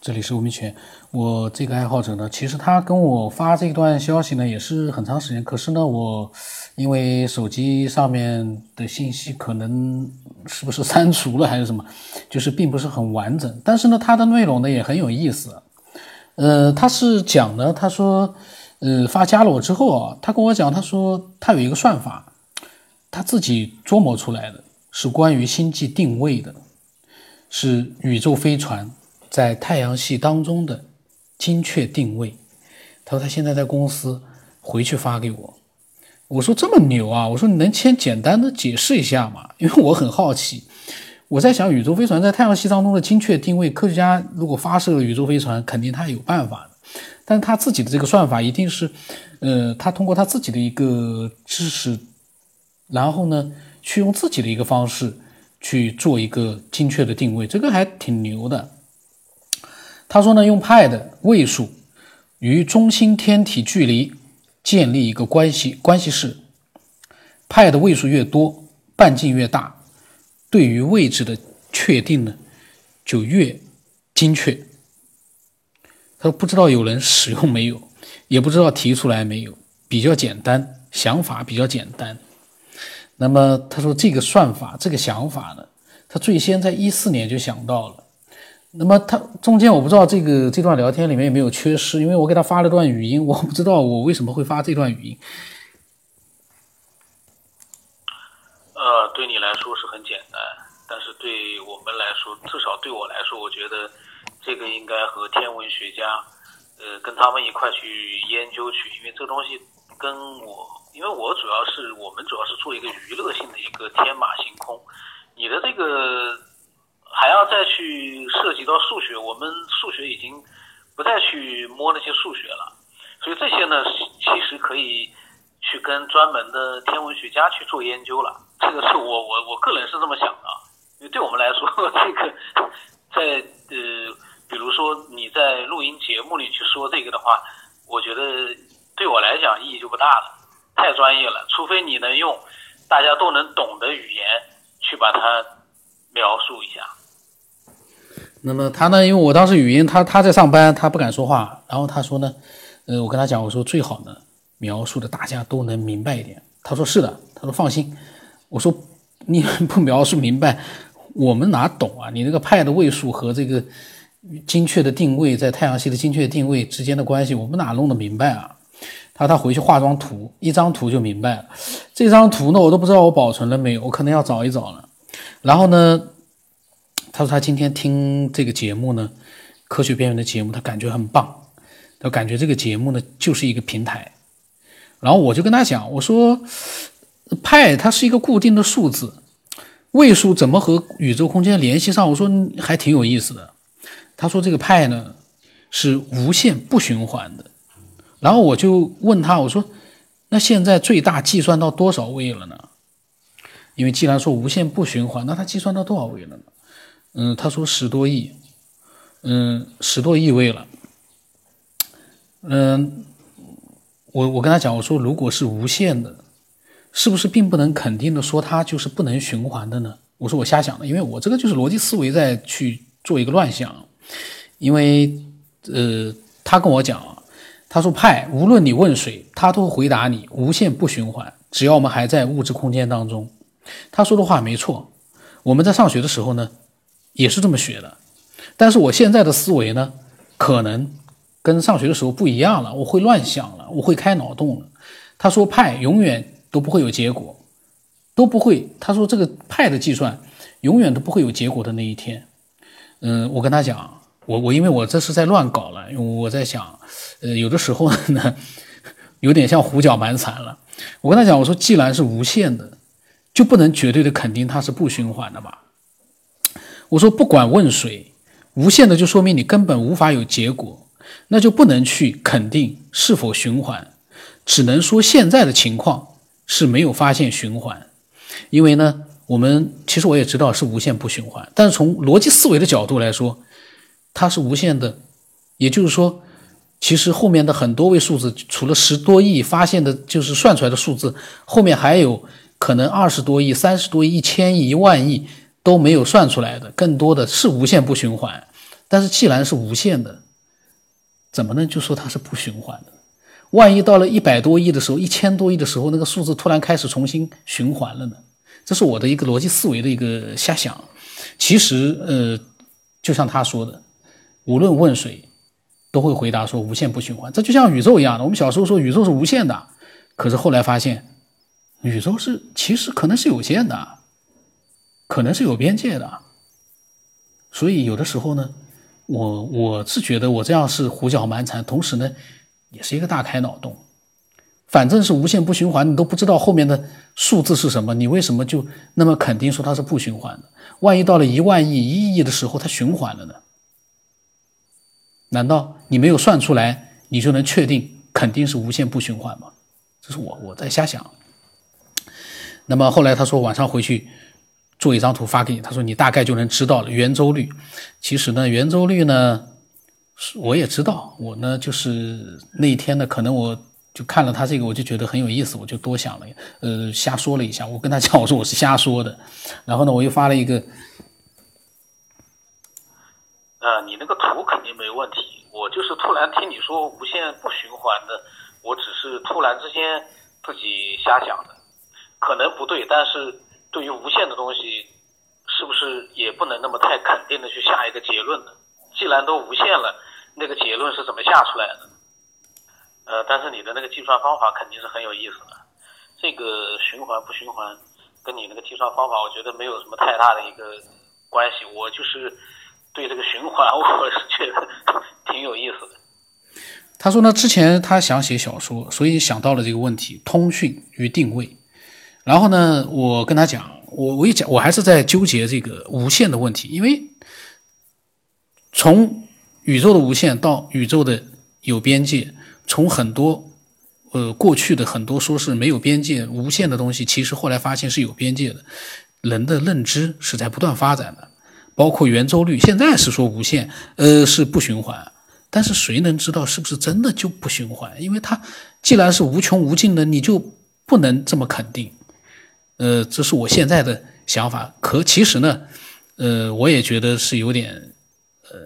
这里是吴明全。我这个爱好者呢，其实他跟我发这段消息呢，也是很长时间。可是呢，我因为手机上面的信息可能是不是删除了还是什么，就是并不是很完整。但是呢，它的内容呢也很有意思。呃，他是讲呢，他说，呃，发加了我之后啊，他跟我讲，他说他有一个算法，他自己琢磨出来的，是关于星际定位的，是宇宙飞船。在太阳系当中的精确定位，他说他现在在公司，回去发给我。我说这么牛啊！我说你能先简单的解释一下吗？因为我很好奇。我在想，宇宙飞船在太阳系当中的精确定位，科学家如果发射了宇宙飞船，肯定他有办法的。但他自己的这个算法一定是，呃，他通过他自己的一个知识，然后呢，去用自己的一个方式去做一个精确的定位，这个还挺牛的。他说呢，用派的位数与中心天体距离建立一个关系关系式，派的位数越多，半径越大，对于位置的确定呢就越精确。他说不知道有人使用没有，也不知道提出来没有，比较简单，想法比较简单。那么他说这个算法，这个想法呢，他最先在一四年就想到了。那么他中间我不知道这个这段聊天里面有没有缺失，因为我给他发了段语音，我不知道我为什么会发这段语音。呃，对你来说是很简单，但是对我们来说，至少对我来说，我觉得这个应该和天文学家，呃，跟他们一块去研究去，因为这东西跟我，因为我主要是我们主要是做一个娱乐性的一个天马行空，你的这个。还要再去涉及到数学，我们数学已经不再去摸那些数学了，所以这些呢，其实可以去跟专门的天文学家去做研究了。这个是我我我个人是这么想的，因为对我们来说，这个在呃，比如说你在录音节目里去说这个的话，我觉得对我来讲意义就不大了，太专业了。除非你能用大家都能懂的语言去把它描述一下。那么他呢？因为我当时语音，他他在上班，他不敢说话。然后他说呢，呃，我跟他讲，我说最好呢，描述的大家都能明白一点。他说是的，他说放心。我说你不描述明白，我们哪懂啊？你那个派的位数和这个精确的定位，在太阳系的精确定位之间的关系，我们哪弄得明白啊？他他回去化妆图，一张图就明白了。这张图呢，我都不知道我保存了没有，我可能要找一找了。然后呢？他说他今天听这个节目呢，科学边缘的节目，他感觉很棒，他感觉这个节目呢就是一个平台。然后我就跟他讲，我说派它是一个固定的数字，位数怎么和宇宙空间联系上？我说还挺有意思的。他说这个派呢是无限不循环的。然后我就问他，我说那现在最大计算到多少位了呢？因为既然说无限不循环，那它计算到多少位了呢？嗯，他说十多亿，嗯，十多亿位了。嗯，我我跟他讲，我说如果是无限的，是不是并不能肯定的说它就是不能循环的呢？我说我瞎想的，因为我这个就是逻辑思维在去做一个乱想。因为呃，他跟我讲，他说派无论你问谁，他都回答你无限不循环，只要我们还在物质空间当中。他说的话没错，我们在上学的时候呢。也是这么学的，但是我现在的思维呢，可能跟上学的时候不一样了。我会乱想了，我会开脑洞了。他说派永远都不会有结果，都不会。他说这个派的计算永远都不会有结果的那一天。嗯，我跟他讲，我我因为我这是在乱搞了，我在想，呃，有的时候呢，有点像胡搅蛮缠了。我跟他讲，我说既然是无限的，就不能绝对的肯定它是不循环的吧？我说不管问谁，无限的就说明你根本无法有结果，那就不能去肯定是否循环，只能说现在的情况是没有发现循环。因为呢，我们其实我也知道是无限不循环，但是从逻辑思维的角度来说，它是无限的。也就是说，其实后面的很多位数字，除了十多亿发现的，就是算出来的数字，后面还有可能二十多亿、三十多亿、一千亿、一万亿。都没有算出来的，更多的是无限不循环。但是既然是无限的，怎么能就说它是不循环的？万一到了一百多亿的时候，一千多亿的时候，那个数字突然开始重新循环了呢？这是我的一个逻辑思维的一个瞎想。其实，呃，就像他说的，无论问谁，都会回答说无限不循环。这就像宇宙一样的，我们小时候说宇宙是无限的，可是后来发现，宇宙是其实可能是有限的，可能是有边界的。所以有的时候呢，我我是觉得我这样是胡搅蛮缠，同时呢。也是一个大开脑洞，反正是无限不循环，你都不知道后面的数字是什么，你为什么就那么肯定说它是不循环的？万一到了一万亿、一亿的时候，它循环了呢？难道你没有算出来，你就能确定肯定是无限不循环吗？这是我我在瞎想。那么后来他说晚上回去做一张图发给你，他说你大概就能知道了圆周率。其实呢，圆周率呢。我也知道，我呢就是那一天呢，可能我就看了他这个，我就觉得很有意思，我就多想了，呃，瞎说了一下。我跟他讲，我说我是瞎说的，然后呢，我又发了一个，呃，你那个图肯定没问题，我就是突然听你说无限不循环的，我只是突然之间自己瞎想的，可能不对，但是对于无限的东西，是不是也不能那么太肯定的去下一个结论呢？既然都无限了。那个结论是怎么下出来的？呃，但是你的那个计算方法肯定是很有意思的。这个循环不循环，跟你那个计算方法，我觉得没有什么太大的一个关系。我就是对这个循环，我是觉得挺有意思的。他说呢，之前他想写小说，所以想到了这个问题：通讯与定位。然后呢，我跟他讲，我我一讲，我还是在纠结这个无限的问题，因为从宇宙的无限到宇宙的有边界，从很多呃过去的很多说是没有边界无限的东西，其实后来发现是有边界的。人的认知是在不断发展的，包括圆周率，现在是说无限，呃是不循环，但是谁能知道是不是真的就不循环？因为它既然是无穷无尽的，你就不能这么肯定。呃，这是我现在的想法。可其实呢，呃，我也觉得是有点。呃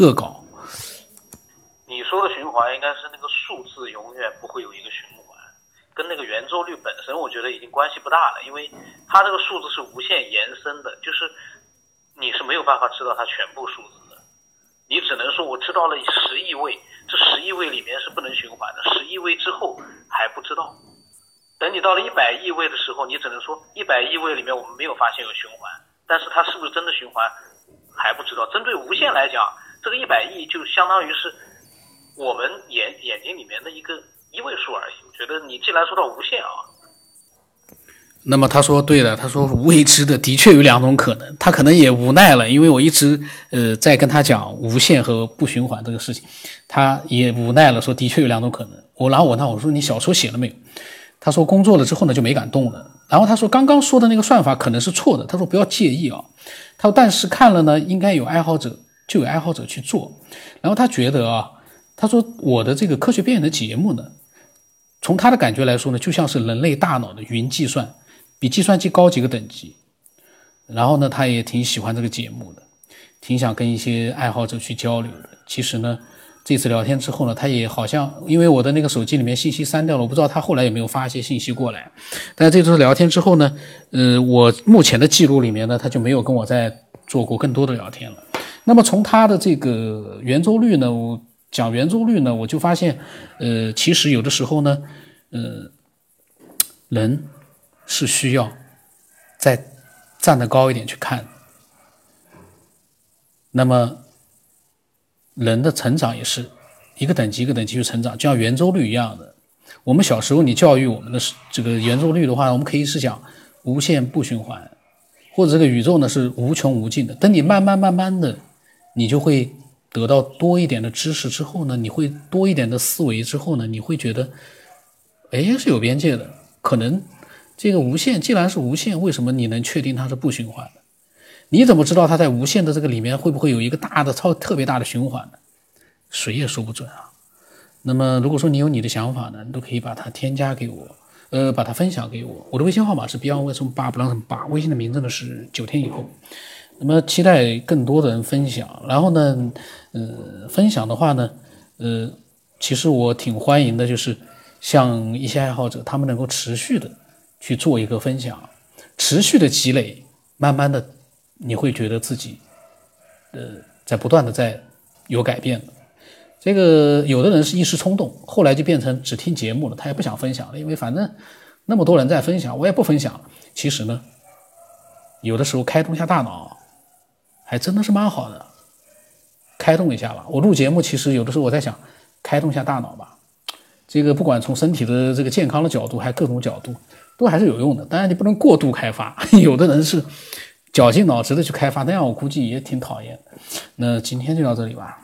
恶搞，你说的循环应该是那个数字永远不会有一个循环，跟那个圆周率本身我觉得已经关系不大了，因为它这个数字是无限延伸的，就是你是没有办法知道它全部数字的，你只能说我知道了十亿位，这十亿位里面是不能循环的，十亿位之后还不知道，等你到了一百亿位的时候，你只能说一百亿位里面我们没有发现有循环，但是它是不是真的循环还不知道。针对无限来讲。这个一百亿就相当于是我们眼眼睛里面的一个一位数而已。我觉得你既然说到无限啊，那么他说对了，他说未知的的确有两种可能，他可能也无奈了，因为我一直呃在跟他讲无限和不循环这个事情，他也无奈了，说的确有两种可能。我然后我问他我说你小说写了没有？他说工作了之后呢就没敢动了。然后他说刚刚说的那个算法可能是错的，他说不要介意啊。他说但是看了呢应该有爱好者。就有爱好者去做，然后他觉得啊，他说我的这个科学边缘的节目呢，从他的感觉来说呢，就像是人类大脑的云计算，比计算机高几个等级。然后呢，他也挺喜欢这个节目的，挺想跟一些爱好者去交流的。其实呢，这次聊天之后呢，他也好像因为我的那个手机里面信息删掉了，我不知道他后来有没有发一些信息过来。但这次聊天之后呢，呃，我目前的记录里面呢，他就没有跟我再做过更多的聊天了。那么从他的这个圆周率呢，我讲圆周率呢，我就发现，呃，其实有的时候呢，呃，人是需要再站得高一点去看。那么人的成长也是一个等级一个等级去成长，就像圆周率一样的。我们小时候你教育我们的这个圆周率的话，我们可以是讲无限不循环，或者这个宇宙呢是无穷无尽的。等你慢慢慢慢的。你就会得到多一点的知识之后呢，你会多一点的思维之后呢，你会觉得，哎，是有边界的。可能这个无限既然是无限，为什么你能确定它是不循环的？你怎么知道它在无限的这个里面会不会有一个大的超特别大的循环呢？谁也说不准啊。那么如果说你有你的想法呢，你都可以把它添加给我，呃，把它分享给我。我的微信号码是 beyond 为什么八不让什么八，微信的名字呢是九天以后。那么期待更多的人分享。然后呢，呃，分享的话呢，呃，其实我挺欢迎的，就是像一些爱好者，他们能够持续的去做一个分享，持续的积累，慢慢的你会觉得自己，呃，在不断的在有改变。这个有的人是一时冲动，后来就变成只听节目了，他也不想分享了，因为反正那么多人在分享，我也不分享了。其实呢，有的时候开动一下大脑，还真的是蛮好的，开动一下吧。我录节目，其实有的时候我在想，开动一下大脑吧。这个不管从身体的这个健康的角度，还各种角度，都还是有用的。当然你不能过度开发，有的人是绞尽脑汁的去开发，那样我估计也挺讨厌。那今天就到这里吧。